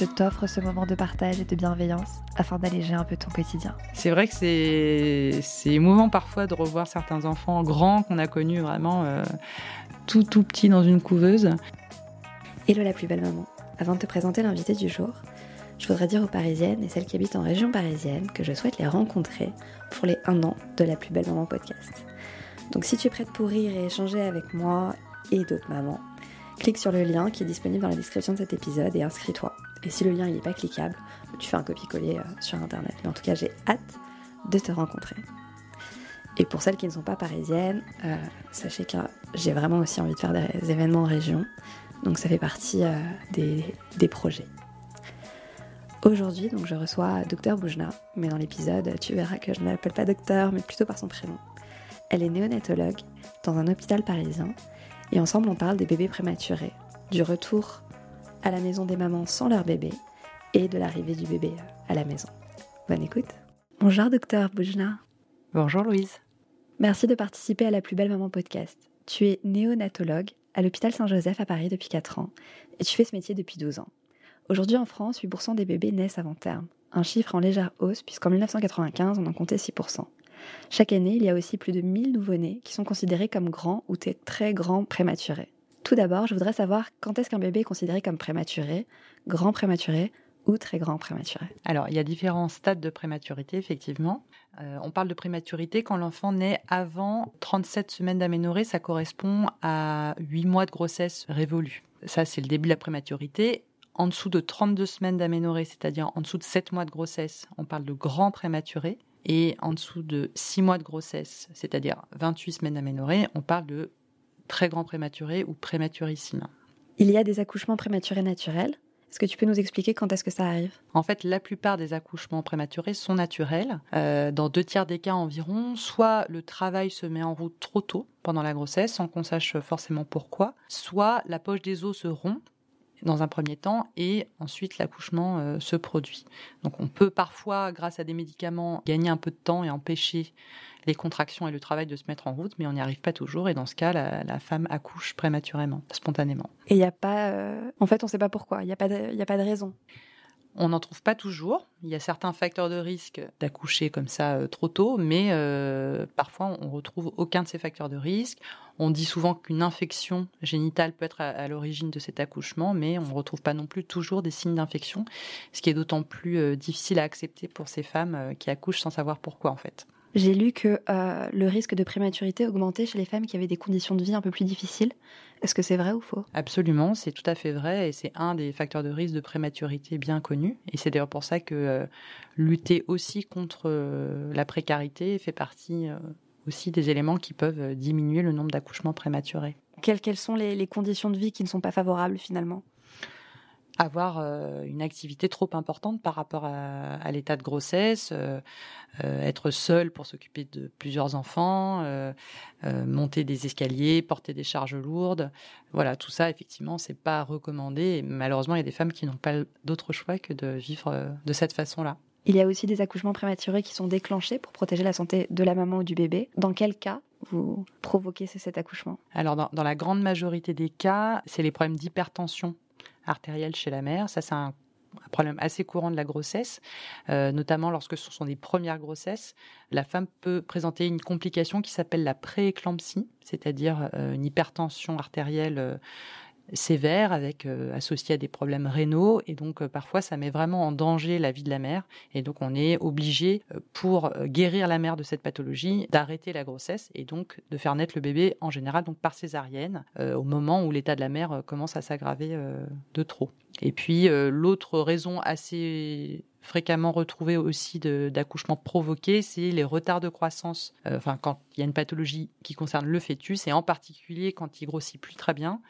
je t'offre ce moment de partage et de bienveillance afin d'alléger un peu ton quotidien. C'est vrai que c'est, c'est émouvant parfois de revoir certains enfants grands qu'on a connus vraiment euh, tout tout petits dans une couveuse. Hello la plus belle maman. Avant de te présenter l'invité du jour, je voudrais dire aux Parisiennes et celles qui habitent en région parisienne que je souhaite les rencontrer pour les 1 an de la plus belle maman podcast. Donc si tu es prête pour rire et échanger avec moi et d'autres mamans, clique sur le lien qui est disponible dans la description de cet épisode et inscris-toi. Et si le lien n'est pas cliquable, tu fais un copier-coller euh, sur internet. Mais en tout cas, j'ai hâte de te rencontrer. Et pour celles qui ne sont pas parisiennes, euh, sachez que j'ai vraiment aussi envie de faire des événements en région. Donc ça fait partie euh, des, projets. Aujourd'hui, donc je reçois Docteur Boujna, mais dans l'épisode, tu verras que je ne l'appelle pas docteur, mais plutôt par son prénom. Elle est néonatologue dans un hôpital parisien et ensemble on parle des bébés prématurés, du retour à la maison des mamans sans leur bébé et de l'arrivée du bébé à la maison. Bonne écoute. Bonjour docteur Boujna. Bonjour Louise. Merci de participer à la plus belle maman podcast. Tu es néonatologue à l'hôpital Saint-Joseph à Paris depuis 4 ans et tu fais ce métier depuis 12 ans. Aujourd'hui en France, 8% des bébés naissent avant terme, un chiffre en légère hausse puisqu'en 1995 on en comptait 6%. Chaque année, il y a aussi plus de 1000 nouveau-nés qui sont considérés comme grands ou très grands prématurés. Tout d'abord, je voudrais savoir quand est-ce qu'un bébé est considéré comme prématuré, grand prématuré ou très grand prématuré? Alors, il y a différents stades de prématurité, effectivement. Euh, on parle de prématurité quand l'enfant naît avant 37 semaines d'aménorrhée, ça correspond à 8 mois de grossesse révolue. Ça, c'est le début de la prématurité. En dessous de 32 semaines d'aménorrhée, c'est-à-dire en dessous de 7 mois de grossesse, on parle de grand prématuré. Et en dessous de 6 mois de grossesse, c'est-à-dire 28 semaines d'aménorrhée, on parle de très grand prématuré ou prématurissime. Il y a des accouchements prématurés naturels. Est-ce que tu peux nous expliquer quand est-ce que ça arrive? En fait, la plupart des accouchements prématurés sont naturels. Euh, dans deux tiers des cas environ, soit le travail se met en route trop tôt pendant la grossesse, sans qu'on sache forcément pourquoi, soit la poche des os se rompt dans un premier temps et ensuite l'accouchement euh, se produit. Donc on peut parfois, grâce à des médicaments, gagner un peu de temps et empêcher les contractions et le travail de se mettre en route, mais on n'y arrive pas toujours. Et dans ce cas, la, femme accouche prématurément, spontanément. Et il n'y a pas. Euh, en fait, on ne sait pas pourquoi. Il n'y a, pas de... a pas de raison. On n'en trouve pas toujours. Il y a certains facteurs de risque d'accoucher comme ça euh, trop tôt, mais euh, parfois on retrouve aucun de ces facteurs de risque. On dit souvent qu'une infection génitale peut être à, l'origine de cet accouchement, mais on ne retrouve pas non plus toujours des signes d'infection, ce qui est d'autant plus difficile à accepter pour ces femmes qui accouchent sans savoir pourquoi en fait. J'ai lu que euh, le risque de prématurité augmentait chez les femmes qui avaient des conditions de vie un peu plus difficiles. Est-ce que c'est vrai ou faux? Absolument, c'est tout à fait vrai et c'est un des facteurs de risque de prématurité bien connus. Et c'est d'ailleurs pour ça que euh, lutter aussi contre euh, la précarité fait partie aussi des éléments qui peuvent diminuer le nombre d'accouchements prématurés. Quelles, quelles sont les, les conditions de vie qui ne sont pas favorables finalement? Avoir euh, une activité trop importante par rapport à, l'état de grossesse, euh, euh, être seul pour s'occuper de plusieurs enfants, monter des escaliers, porter des charges lourdes. Voilà, tout ça, effectivement, c'est pas recommandé. malheureusement, il y a des femmes qui n'ont pas d'autre choix que de vivre de cette façon-là. Il y a aussi des accouchements prématurés qui sont déclenchés pour protéger la santé de la maman ou du bébé. Dans quel cas vous provoquez cet accouchement? Alors, dans, la grande majorité des cas, c'est les problèmes d'hypertension artérielle chez la mère. Ça, c'est un, problème assez courant de la grossesse, euh, notamment lorsque ce sont des premières grossesses. La femme peut présenter une complication qui s'appelle la prééclampsie, c'est-à-dire euh, une hypertension artérielle euh, sévère avec euh, à des problèmes rénaux et donc euh, parfois ça met vraiment en danger la vie de la mère et donc on est obligé euh, pour guérir la mère de cette pathologie d'arrêter la grossesse et donc de faire naître le bébé en général donc par césarienne au moment où l'état de la mère commence à s'aggraver de trop. Et puis l'autre raison assez fréquemment retrouvé aussi d'accouchement provoqué, c'est les retards de croissance. Euh, enfin, quand il y a une pathologie qui concerne le fœtus, et en particulier quand il grossit plus très bien,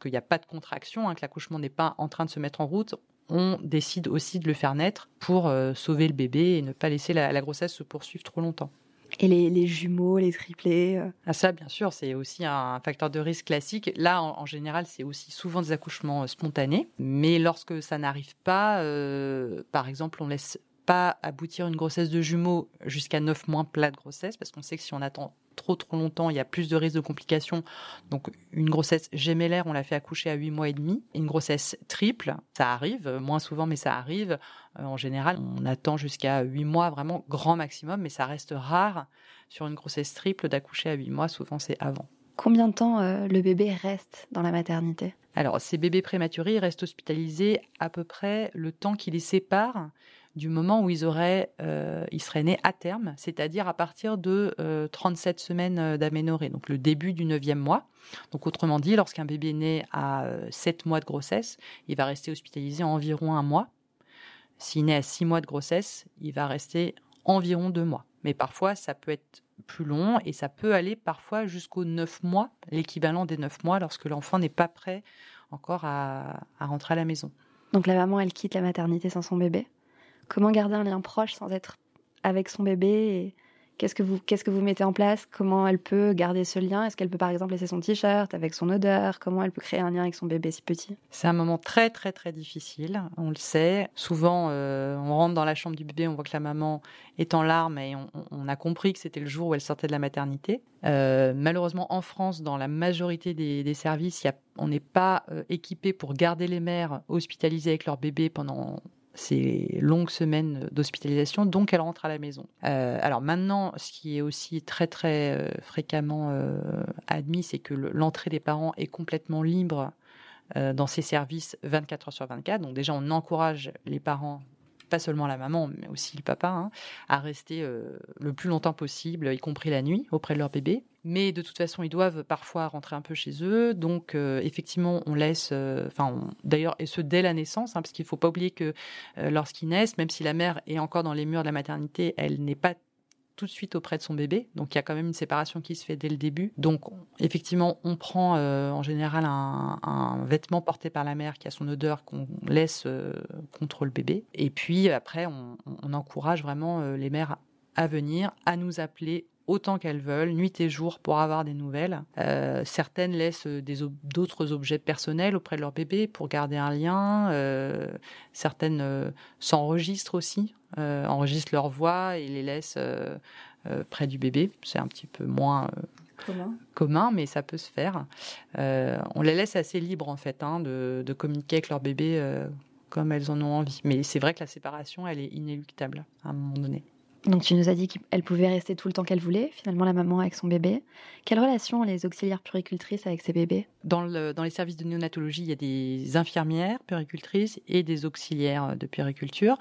qu'il n'y a pas de contraction, hein, que l'accouchement n'est pas en train de se mettre en route, on décide aussi de le faire naître pour sauver le bébé et ne pas laisser la grossesse se poursuivre trop longtemps. Et les, jumeaux, les triplés euh. ah, Ça, bien sûr, c'est aussi un facteur de risque classique. Là, en, général, c'est aussi souvent des accouchements euh, spontanés. Mais lorsque ça n'arrive pas, euh, par exemple, on laisse pas aboutir une grossesse de jumeaux jusqu'à 9 mois plat de grossesse, parce qu'on sait que si on attend trop trop longtemps, il y a plus de risques de complications. Donc une grossesse gémellaire, on l'a fait accoucher à 8 mois et demi. Une grossesse triple, ça arrive, moins souvent mais ça arrive. Euh, en général, on attend jusqu'à 8 mois, vraiment grand maximum, mais ça reste rare sur une grossesse triple d'accoucher à 8 mois, souvent c'est avant. Combien de temps euh, le bébé reste dans la maternité? Alors, ces bébés prématurés restent hospitalisés à peu près le temps qui les sépare du moment où ils, auraient, euh, ils seraient nés à terme, c'est-à-dire à partir de 37 euh, semaines euh, d'aménorrhée, donc le début du 9e mois. Donc autrement dit, lorsqu'un bébé est né à 7 mois de grossesse, il va rester hospitalisé environ un mois. S'il naît à 6 mois de grossesse, il va rester environ 2 mois. Mais parfois, ça peut être plus long et ça peut aller parfois jusqu'aux 9 mois, l'équivalent des 9 mois lorsque l'enfant n'est pas prêt encore à rentrer à la maison. Donc la maman, elle quitte la maternité sans son bébé? Comment garder un lien proche sans être avec son bébé Qu'est-ce que vous mettez en place? Comment elle peut garder ce lien? Est-ce qu'elle peut par exemple laisser son t-shirt avec son odeur? Comment elle peut créer un lien avec son bébé si petit? C'est un moment très très très difficile. On le sait. Souvent, euh, on rentre dans la chambre du bébé, on voit que la maman est en larmes et on, a compris que c'était le jour où elle sortait de la maternité. Euh, malheureusement, en France, dans la majorité des, services, on n'est pas euh, équipé pour garder les mères hospitalisées avec leur bébé pendant ces longues semaines d'hospitalisation, donc elle rentre à la maison. Euh, alors maintenant, ce qui est aussi très très euh, fréquemment euh, admis, c'est que l'entrée des parents est complètement libre dans ces services 24 heures sur 24. Donc déjà, on encourage les parents pas seulement la maman, mais aussi le papa, hein, à rester euh, le plus longtemps possible, y compris la nuit, auprès de leur bébé. Mais de toute façon, ils doivent parfois rentrer un peu chez eux. Donc, euh, effectivement, on laisse, euh, enfin, d'ailleurs, et ce dès la naissance, hein, parce qu'il ne faut pas oublier que lorsqu'ils naissent, même si la mère est encore dans les murs de la maternité, elle n'est pas tout de suite auprès de son bébé. Donc il y a quand même une séparation qui se fait dès le début. Donc effectivement, on prend euh, en général un, vêtement porté par la mère qui a son odeur qu'on laisse euh, contre le bébé. Et puis après, on, encourage vraiment euh, les mères à venir, à nous appeler autant qu'elles veulent, nuit et jour, pour avoir des nouvelles. certaines laissent d'autres objets personnels auprès de leur bébé pour garder un lien. certaines s'enregistrent aussi euh, enregistrent leur voix et les laissent euh, euh, près du bébé. C'est un petit peu moins commun. mais ça peut se faire. on les laisse assez libres en fait hein, de, de, communiquer avec leur bébé comme elles en ont envie. Mais c'est vrai que la séparation, elle est inéluctable à un moment donné. Donc tu nous as dit qu'elle pouvait rester tout le temps qu'elle voulait, finalement la maman avec son bébé. Quelle relation ont les auxiliaires puricultrices avec ces bébés? Dans, les services de néonatologie, il y a des infirmières puricultrices et des auxiliaires de puriculture.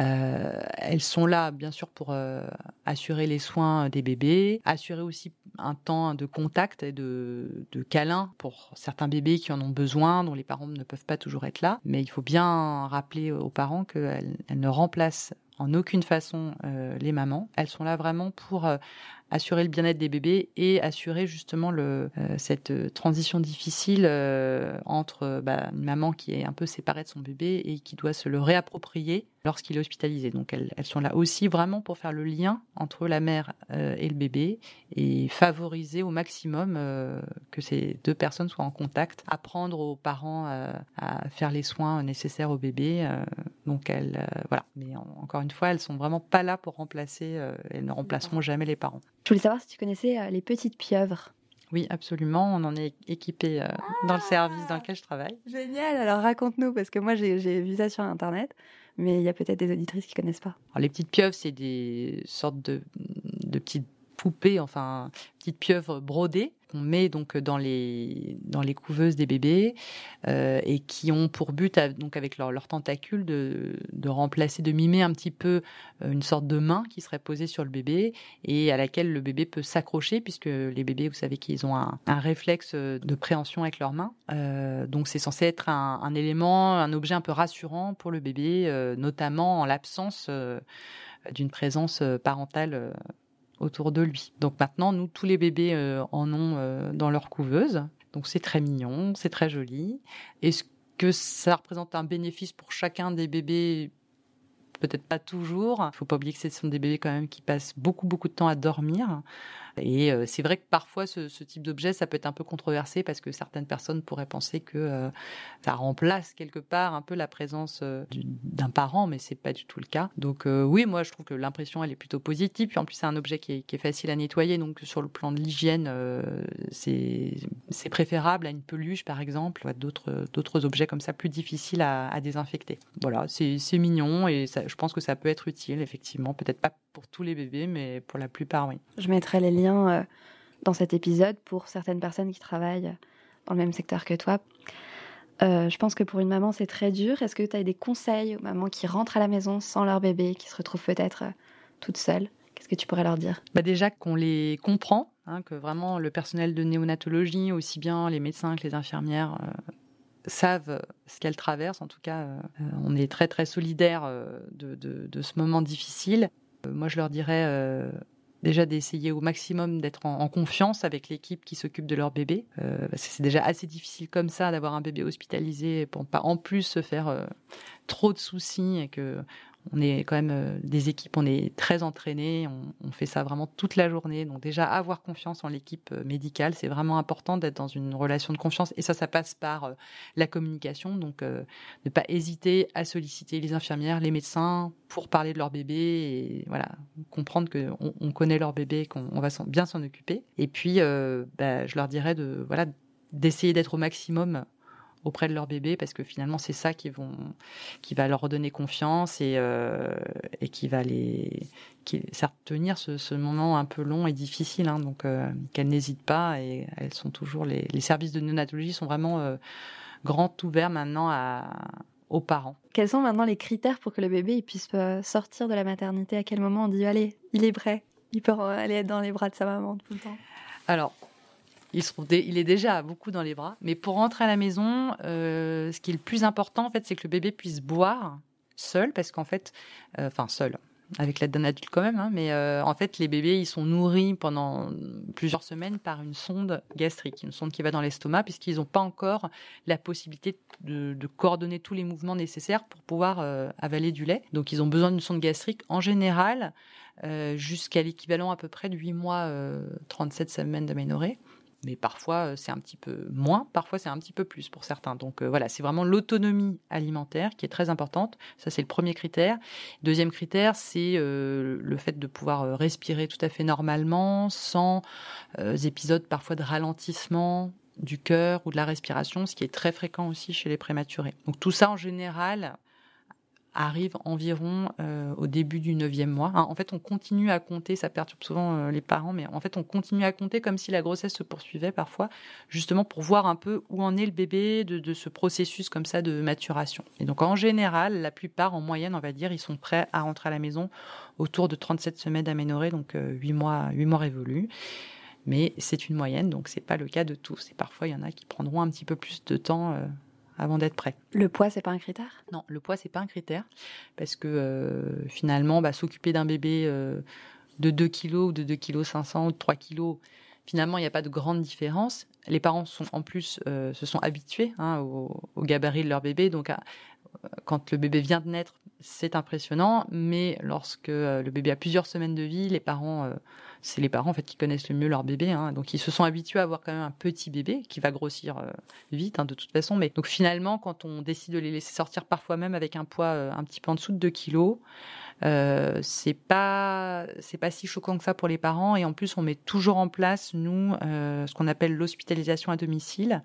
Euh, elles sont là, bien sûr, pour euh, assurer les soins des bébés, assurer aussi un temps de contact et de, câlin pour certains bébés qui en ont besoin, dont les parents ne peuvent pas toujours être là. Mais il faut bien rappeler aux parents qu'elles ne remplacent en aucune façon euh, les mamans. Elles sont là vraiment pour euh, assurer le bien-être des bébés et assurer justement le, euh, cette transition difficile entre bah, une maman qui est un peu séparée de son bébé et qui doit se le réapproprier lorsqu'il est hospitalisé. Donc elles, elles, sont là aussi vraiment pour faire le lien entre la mère et le bébé et favoriser au maximum que ces deux personnes soient en contact, apprendre aux parents à faire les soins nécessaires au bébé. donc elles, voilà. Mais encore une fois, elles sont vraiment pas là pour remplacer, euh, elles ne remplaceront jamais les parents. Je voulais savoir si tu connaissais euh, les petites pieuvres. Oui, absolument. On en est équipé euh, dans le service dans lequel je travaille. Génial. Alors raconte-nous, parce que moi j'ai vu ça sur Internet, mais il y a peut-être des auditrices qui connaissent pas. les petites pieuvres, c'est des sortes de, de petites poupées, enfin petites pieuvres brodées qu'on met donc dans les dans les couveuses des bébés euh, et qui ont pour but donc avec leurs leur tentacules de, de remplacer, de mimer un petit peu euh, une sorte de main qui serait posée sur le bébé et à laquelle le bébé peut s'accrocher puisque les bébés, vous savez qu'ils ont un, un, réflexe de préhension avec leurs mains. Euh, donc c'est censé être un, élément, un objet un peu rassurant pour le bébé, euh, notamment en l'absence euh, d'une présence parentale autour de lui. Donc maintenant, nous, tous les bébés euh, en ont euh, dans leur couveuse. Donc c'est très mignon, c'est très joli. Et ce que ça représente un bénéfice pour chacun des bébés? Peut-être pas toujours. Il faut pas oublier que ce sont des bébés quand même qui passent beaucoup beaucoup de temps à dormir. Et euh, c'est vrai que parfois ce, type d'objet, ça peut être un peu controversé parce que certaines personnes pourraient penser que euh, ça remplace quelque part un peu la présence euh, d'un parent, mais c'est pas du tout le cas. Donc oui, moi je trouve que l'impression elle est plutôt positive. Puis en plus c'est un objet qui est, facile à nettoyer, donc sur le plan de l'hygiène, c'est préférable à une peluche par exemple, ou à d'autres objets comme ça plus difficiles à, désinfecter. Voilà, c'est mignon et je pense que ça peut être utile effectivement, peut-être pas pour tous les bébés, mais pour la plupart oui. Je mettrai les euh, dans cet épisode pour certaines personnes qui travaillent dans le même secteur que toi. Euh, je pense que pour une maman, c'est très dur. Est-ce que tu as des conseils aux mamans qui rentrent à la maison sans leur bébé, qui se retrouvent peut-être euh, toutes seules? Qu'est-ce que tu pourrais leur dire? Bah Déjà qu'on les comprend, hein, que vraiment le personnel de néonatologie, aussi bien les médecins que les infirmières, savent ce qu'elles traversent. En tout cas, on est très très solidaires de, ce moment difficile. moi, je leur dirais déjà d'essayer au maximum d'être en, confiance avec l'équipe qui s'occupe de leur bébé. Euh, parce que c'est déjà assez difficile comme ça d'avoir un bébé hospitalisé pour ne pas en plus se faire euh, trop de soucis et que on est quand même euh, des équipes, on est très entraînés, on, fait ça vraiment toute la journée. Donc déjà, avoir confiance en l'équipe euh, médicale, c'est vraiment important d'être dans une relation de confiance. Et ça, ça passe par euh, la communication. Donc ne pas hésiter à solliciter les infirmières, les médecins pour parler de leur bébé et voilà comprendre qu'on on connaît leur bébé, qu'on va bien s'en occuper. Et puis, bah, je leur dirais de voilà d'essayer d'être au maximum auprès de leur bébé parce que finalement c'est ça qui vont qui va leur redonner confiance et euh, et qui va les qui tenir ce, ce, moment un peu long et difficile hein, donc euh, qu'elles n'hésitent pas et elles sont toujours les, les services de néonatologie sont vraiment euh, grands ouverts maintenant à aux parents. Quels sont maintenant les critères pour que le bébé il puisse sortir de la maternité? À quel moment on dit allez, il est prêt, il peut aller être dans les bras de sa maman tout le temps. Alors, il, est déjà beaucoup dans les bras. Mais pour rentrer à la maison, euh, ce qui est le plus important, en fait, c'est que le bébé puisse boire seul, parce qu'en fait, euh, enfin seul, avec l'aide d'un adulte quand même, hein, mais euh, en fait, les bébés, ils sont nourris pendant plusieurs semaines par une sonde gastrique, une sonde qui va dans l'estomac, puisqu'ils n'ont pas encore la possibilité de, coordonner tous les mouvements nécessaires pour pouvoir avaler du lait. Donc, ils ont besoin d'une sonde gastrique en général jusqu'à l'équivalent à peu près de 8 mois, 37 semaines d'aménorrhée mais parfois euh, c'est un petit peu moins, parfois c'est un petit peu plus pour certains. Donc euh, voilà, c'est vraiment l'autonomie alimentaire qui est très importante. Ça c'est le premier critère. Deuxième critère, c'est euh, le fait de pouvoir respirer tout à fait normalement, sans épisodes parfois de ralentissement du cœur ou de la respiration, ce qui est très fréquent aussi chez les prématurés. Donc tout ça en général, arrive environ euh, au début du neuvième mois. Hein, en fait, on continue à compter, ça perturbe souvent euh, les parents, mais en fait, on continue à compter comme si la grossesse se poursuivait parfois, justement pour voir un peu où en est le bébé de, ce processus comme ça de maturation. Et donc, en général, la plupart, en moyenne, on va dire, ils sont prêts à rentrer à la maison autour de 37 semaines d'aménorrhée, donc euh, 8 mois, 8 mois révolus. Mais c'est une moyenne, donc c'est pas le cas de tous. Et parfois, il y en a qui prendront un petit peu plus de temps euh, avant d'être prêt. Le poids, c'est pas un critère? Non, le poids, c'est pas un critère parce que euh, finalement, bah, s'occuper d'un bébé euh, de 2 kg ou de 2 kg 500 ou de 3 kg, finalement, il n'y a pas de grande différence. Les parents sont en plus euh, se sont habitués hein, au, gabarit de leur bébé, donc quand le bébé vient de naître, c'est impressionnant, mais lorsque le bébé a plusieurs semaines de vie, les parents c'est les parents en fait qui connaissent le mieux leur bébé. Hein. donc ils se sont habitués à avoir quand même un petit bébé qui va grossir euh, vite hein, de toute façon. Mais donc finalement, quand on décide de les laisser sortir parfois même avec un poids euh, un petit peu en dessous de 2 kilos, euh, c'est pas c'est pas si choquant que ça pour les parents. Et en plus, on met toujours en place nous ce qu'on appelle l'hospitalisation à domicile.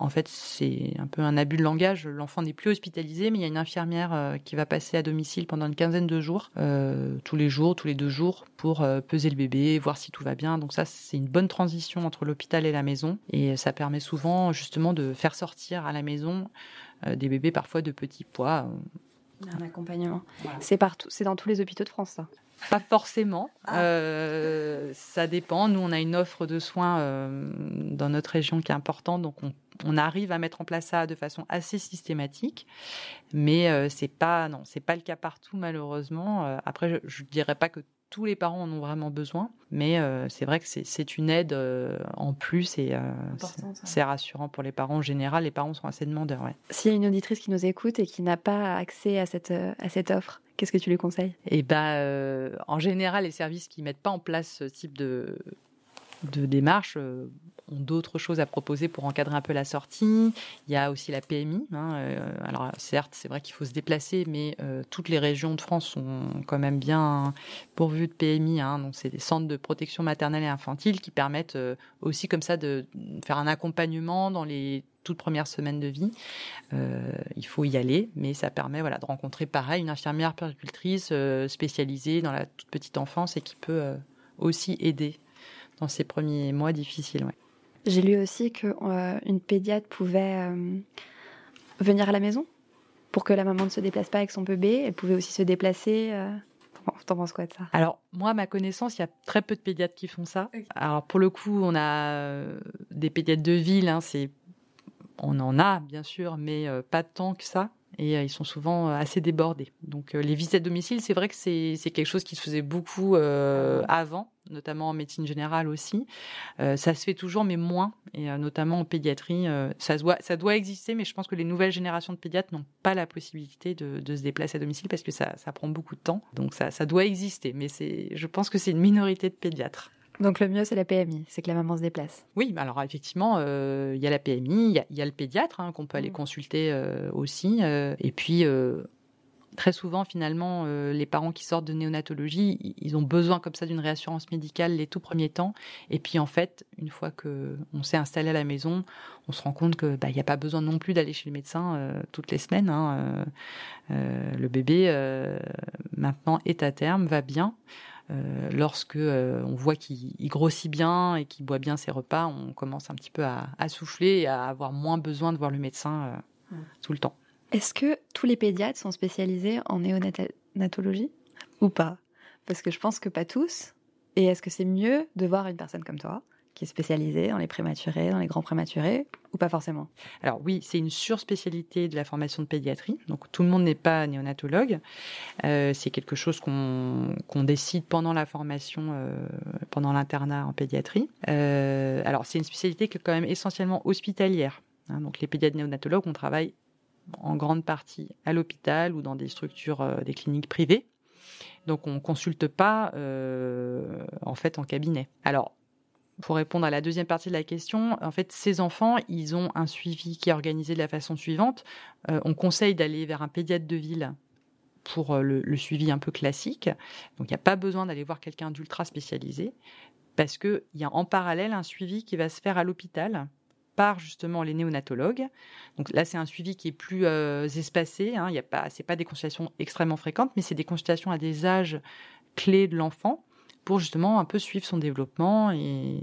En fait, c'est un peu un abus de langage. L'enfant n'est plus hospitalisé, mais il y a une infirmière euh, qui va passer à domicile pendant une quinzaine de jours, euh, tous les jours, tous les deux jours, pour euh, peser le bébé, voir si tout va bien. Donc ça, c'est une bonne transition entre l'hôpital et la maison, et ça permet souvent justement de faire sortir à la maison des bébés parfois de petits poids. Un accompagnement. C'est partout, c'est dans tous les hôpitaux de France, ça? Pas forcément. Ah. Euh, ça dépend. Nous, on a une offre de soins euh, dans notre région qui est importante, donc on arrive à mettre en place ça de façon assez systématique, mais euh, c'est pas non, c'est pas le cas partout malheureusement. Euh, après, je, ne dirais pas que tous les parents en ont vraiment besoin, mais euh, c'est vrai que c'est une aide en plus et c'est rassurant pour les parents en général. Les parents sont assez demandeurs. Ouais. S'il y a une auditrice qui nous écoute et qui n'a pas accès à cette, à cette offre, qu'est-ce que tu lui conseilles? Eh ben, en général, les services qui mettent pas en place ce type de de démarche euh, ont d'autres choses à proposer pour encadrer un peu la sortie. Il y a aussi la PMI. Hein, euh, alors certes, c'est vrai qu'il faut se déplacer, mais euh, toutes les régions de France sont quand même bien pourvues de PMI. Hein, donc c'est des centres de protection maternelle et infantile qui permettent aussi comme ça de faire un accompagnement dans les toutes premières semaines de vie. il faut y aller, mais ça permet voilà de rencontrer pareil une infirmière péricultrice spécialisée dans la toute petite enfance et qui peut aussi aider dans ces premiers mois difficiles. Ouais. J'ai lu aussi qu'une euh, pédiatre pouvait euh, venir à la maison pour que la maman ne se déplace pas avec son bébé. Elle pouvait aussi se déplacer. Euh... T'en penses quoi de ça? Alors, moi, à ma connaissance, il y a très peu de pédiatres qui font ça. Alors, pour le coup, on a euh, des pédiatres de ville, hein, c'est... on en a, bien sûr, mais pas tant que ça et ils sont souvent assez débordés. Donc les visites à domicile, c'est vrai que c'est quelque chose qui se faisait beaucoup euh, avant, notamment en médecine générale aussi. Euh, ça se fait toujours, mais moins, et euh, notamment en pédiatrie. Euh, ça, doit, ça doit exister, mais je pense que les nouvelles générations de pédiatres n'ont pas la possibilité de, de, se déplacer à domicile parce que ça, ça prend beaucoup de temps. Donc ça, ça doit exister, mais je pense que c'est une minorité de pédiatres. Donc le mieux, c'est la PMI, c'est que la maman se déplace. Oui, alors effectivement, il y a la PMI, il y, a le pédiatre hein, qu'on peut aller mmh. consulter aussi, et puis très souvent, finalement, euh, les parents qui sortent de néonatologie, ils ont besoin comme ça d'une réassurance médicale les tout premiers temps. Et puis, en fait, une fois que on s'est installé à la maison, on se rend compte que bah, il n'y a pas besoin non plus d'aller chez le médecin euh, toutes les semaines. Hein, euh, le bébé maintenant est à terme, va bien. Lorsque on voit qu'il grossit bien et qu'il boit bien ses repas, on commence un petit peu à, à, souffler et à avoir moins besoin de voir le médecin tout le temps. Est-ce que tous les pédiatres sont spécialisés en néonatologie ou pas? Parce que je pense que pas tous. Et est-ce que c'est mieux de voir une personne comme toi? Qui est spécialisée dans les prématurés, dans les grands prématurés, ou pas forcément Alors oui, c'est une surspécialité de la formation de pédiatrie. Donc tout le monde n'est pas néonatologue. Euh, c'est quelque chose qu'on décide pendant la formation, euh, pendant l'internat en pédiatrie. Euh, alors c'est une spécialité qui est quand même essentiellement hospitalière. Hein. donc les pédiatres néonatologues, on travaille en grande partie à l'hôpital ou dans des structures, des cliniques privées. Donc on consulte pas en fait en cabinet. Alors pour répondre à la deuxième partie de la question, en fait, ces enfants, ils ont un suivi qui est organisé de la façon suivante. Euh, on conseille d'aller vers un pédiatre de ville pour le, le suivi un peu classique. Donc, il n'y a pas besoin d'aller voir quelqu'un d'ultra spécialisé parce qu'il y a en parallèle un suivi qui va se faire à l'hôpital par justement les néonatologues. Donc là, c'est un suivi qui est plus euh, espacé. Hein. Il y a pas, c'est pas des consultations extrêmement fréquentes, mais c'est des consultations à des âges clés de l'enfant pour justement un peu suivre son développement et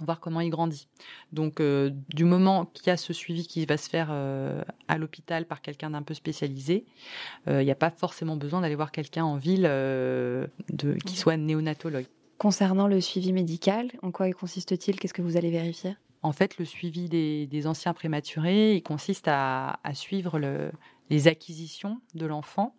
voir comment il grandit. Donc, euh, du moment qu'il y a ce suivi qui va se faire euh, à l'hôpital par quelqu'un d'un peu spécialisé, il n'y a pas forcément besoin d'aller voir quelqu'un en ville de, qui soit néonatologue. Concernant le suivi médical, en quoi il consiste-t-il? Qu'est-ce que vous allez vérifier? En fait, le suivi des, anciens prématurés, il consiste à, suivre les acquisitions de l'enfant,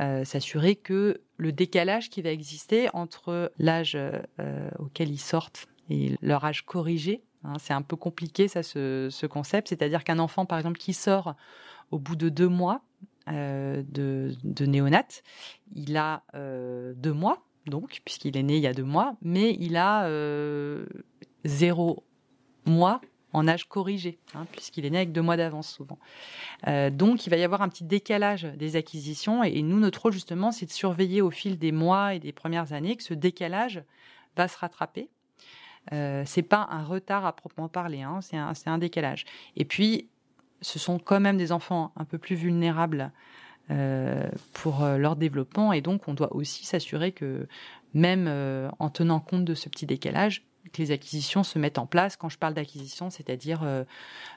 euh, s'assurer que le décalage qui va exister entre l'âge euh, auquel ils sortent et leur âge corrigé, hein, c'est un peu compliqué ça, ce, concept, c'est-à-dire qu'un enfant, par exemple, qui sort au bout de deux mois euh, de, de néonat, il a deux mois, donc, puisqu'il est né il y a deux mois, mais il a zéro mois en âge corrigé, hein, puisqu'il est né avec deux mois d'avance souvent. Euh, donc il va y avoir un petit décalage des acquisitions, et, nous, notre rôle justement, c'est de surveiller au fil des mois et des premières années que ce décalage va se rattraper. Euh, c'est pas un retard à proprement parler, hein, c'est un, décalage. Et puis, ce sont quand même des enfants un peu plus vulnérables euh, pour leur développement, et donc on doit aussi s'assurer que même en tenant compte de ce petit décalage, les acquisitions se mettent en place. Quand je parle d'acquisition, c'est-à-dire euh,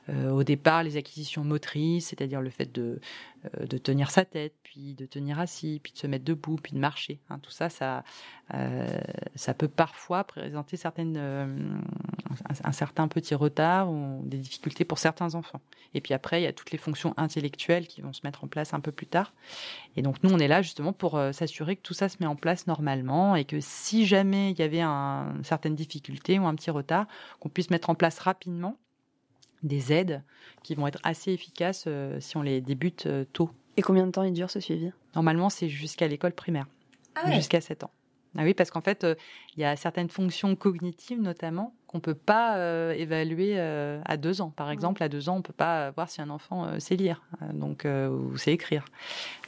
euh, au départ les acquisitions motrices, c'est-à-dire le fait de, de tenir sa tête, puis de tenir assis, puis de se mettre debout, puis de marcher. Hein. tout ça, ça, euh, ça peut parfois présenter certaines, euh, un, certain petit retard ou des difficultés pour certains enfants. Et puis après, il y a toutes les fonctions intellectuelles qui vont se mettre en place un peu plus tard. Et donc nous, on est là justement pour s'assurer que tout ça se met en place normalement et que si jamais il y avait un, une certaine difficulté ou un petit retard, qu'on puisse mettre en place rapidement des aides qui vont être assez efficaces euh, si on les débute euh, tôt. Et combien de temps il dure ce suivi? Normalement, c'est jusqu'à l'école primaire, ah jusqu'à 7 ans. Ah oui, parce qu'en fait, euh, il y a certaines fonctions cognitives notamment qu'on ne peut pas évaluer à 2 ans. Par mmh. exemple, à 2 ans, on ne peut pas voir si un enfant sait lire donc, ou sait écrire.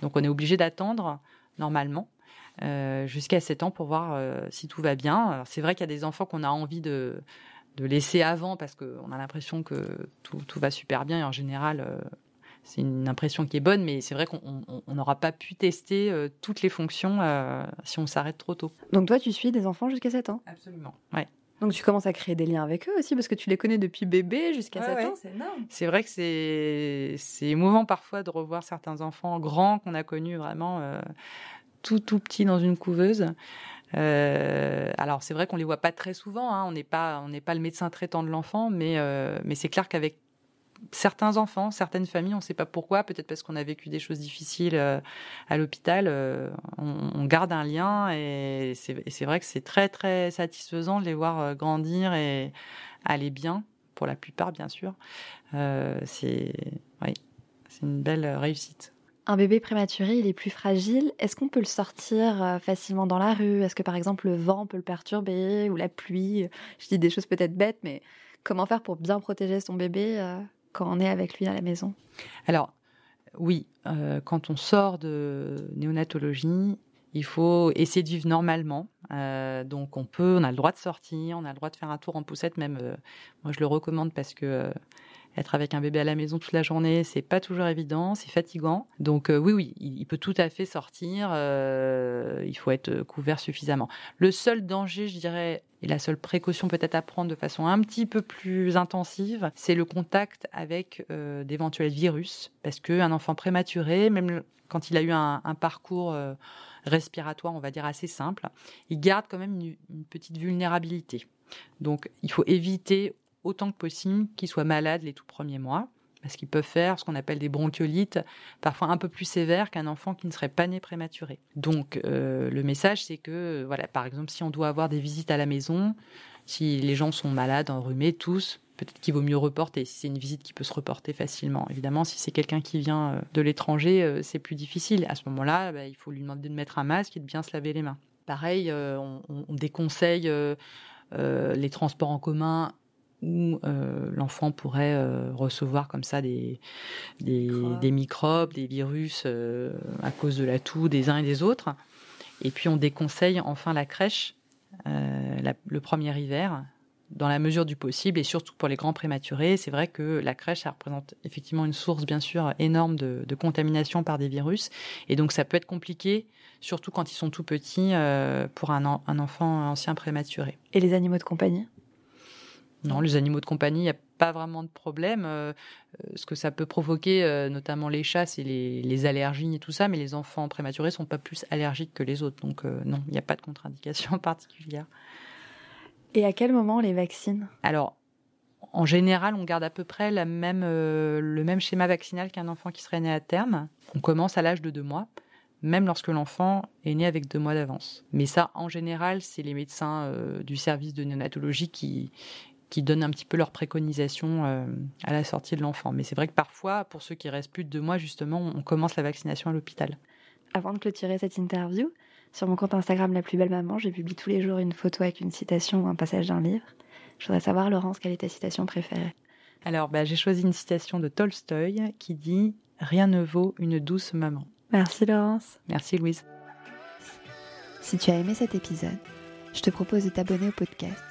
Donc on est obligé d'attendre normalement. jusqu'à 7 ans pour voir si tout va bien. C'est vrai qu'il y a des enfants qu'on a envie de, de laisser avant parce qu'on a l'impression que tout, va super bien et en général euh, c'est une impression qui est bonne mais c'est vrai qu'on n'aura pas pu tester euh, toutes les fonctions euh, si on s'arrête trop tôt. Donc toi tu suis des enfants jusqu'à 7 ans? Absolument, ouais. Donc tu commences à créer des liens avec eux aussi parce que tu les connais depuis bébé jusqu'à 7 ans, c'est énorme. C'est vrai que c'est émouvant parfois de revoir certains enfants grands qu'on a connus vraiment tout tout petits dans une couveuse. Euh, alors c'est vrai qu'on les voit pas très souvent, hein. on n'est pas on n'est pas le médecin traitant de l'enfant, mais euh, mais c'est clair qu'avec certains enfants, certaines familles, on ne sait pas pourquoi, peut-être parce qu'on a vécu des choses difficiles euh, à l'hôpital, on, garde un lien et c'est vrai que c'est très très satisfaisant de les voir grandir et aller bien, pour la plupart bien sûr. c'est oui, c'est une belle réussite. Un bébé prématuré, il est plus fragile. Est-ce qu'on peut le sortir euh, facilement dans la rue? Est-ce que par exemple le vent peut le perturber ou la pluie? Je dis des choses peut-être bêtes, mais comment faire pour bien protéger son bébé euh, quand on est avec lui à la maison? Alors, oui, euh, quand on sort de néonatologie, il faut essayer de vivre normalement. donc on peut, on a le droit de sortir, on a le droit de faire un tour en poussette, même moi je le recommande parce que être avec un bébé à la maison toute la journée, c'est pas toujours évident, c'est fatigant. Donc euh, oui, oui, il, peut tout à fait sortir. Euh, il faut être couvert suffisamment. Le seul danger, je dirais, et la seule précaution peut-être à prendre de façon un petit peu plus intensive, c'est le contact avec euh, d'éventuels virus, parce qu'un enfant prématuré, même quand il a eu un, parcours respiratoire, on va dire assez simple, il garde quand même une petite vulnérabilité. Donc, il faut éviter autant que possible qu'ils soient malades les tout premiers mois, parce qu'ils peuvent faire ce qu'on appelle des bronchiolites, parfois un peu plus sévères qu'un enfant qui ne serait pas né prématuré. Donc euh, le message, c'est que, voilà, par exemple, si on doit avoir des visites à la maison, si les gens sont malades, enrhumés, tous, peut-être qu'il vaut mieux reporter, si c'est une visite qui peut se reporter facilement. Évidemment, si c'est quelqu'un qui vient euh, de l'étranger, euh, c'est plus difficile. À ce moment-là, bah, il faut lui demander de mettre un masque et de bien se laver les mains. Pareil, on, on, déconseille les transports en commun où euh, l'enfant pourrait euh, recevoir comme ça des, des, microbes, des virus euh, à cause de la toux des uns et des autres. Et puis on déconseille enfin la crèche le premier hiver, dans la mesure du possible, et surtout pour les grands prématurés. C'est vrai que la crèche, ça représente effectivement une source bien sûr énorme de, contamination par des virus. Et donc ça peut être compliqué, surtout quand ils sont tout petits, pour un, un enfant ancien prématuré. Et les animaux de compagnie? Non, les animaux de compagnie, il n'y a pas vraiment de problème. Euh, euh, ce que ça peut provoquer, euh, notamment les chats, c'est les, allergies et tout ça, mais les enfants prématurés sont pas plus allergiques que les autres. Donc non, il n'y a pas de contre-indication particulière. Et à quel moment les vaccins Alors, en général, on garde à peu près la même, le même schéma vaccinal qu'un enfant qui serait né à terme. On commence à l'âge de deux mois même lorsque l'enfant est né avec deux mois d'avance. Mais ça, en général, c'est les médecins du service de néonatologie qui, qui donnent un petit peu leurs préconisations euh, à la sortie de l'enfant. Mais c'est vrai que parfois, pour ceux qui restent plus de deux mois, justement, on commence la vaccination à l'hôpital. Avant de clôturer cette interview, sur mon compte Instagram La Plus Belle Maman, j'ai publié tous les jours une photo avec une citation ou un passage d'un livre. Je voudrais savoir, Laurence, quelle est ta citation préférée? Alors, bah, j'ai choisi une citation de Tolstoï qui dit Rien ne vaut une douce maman. Merci, Laurence. Merci, Louise. Si tu as aimé cet épisode, je te propose de t'abonner au podcast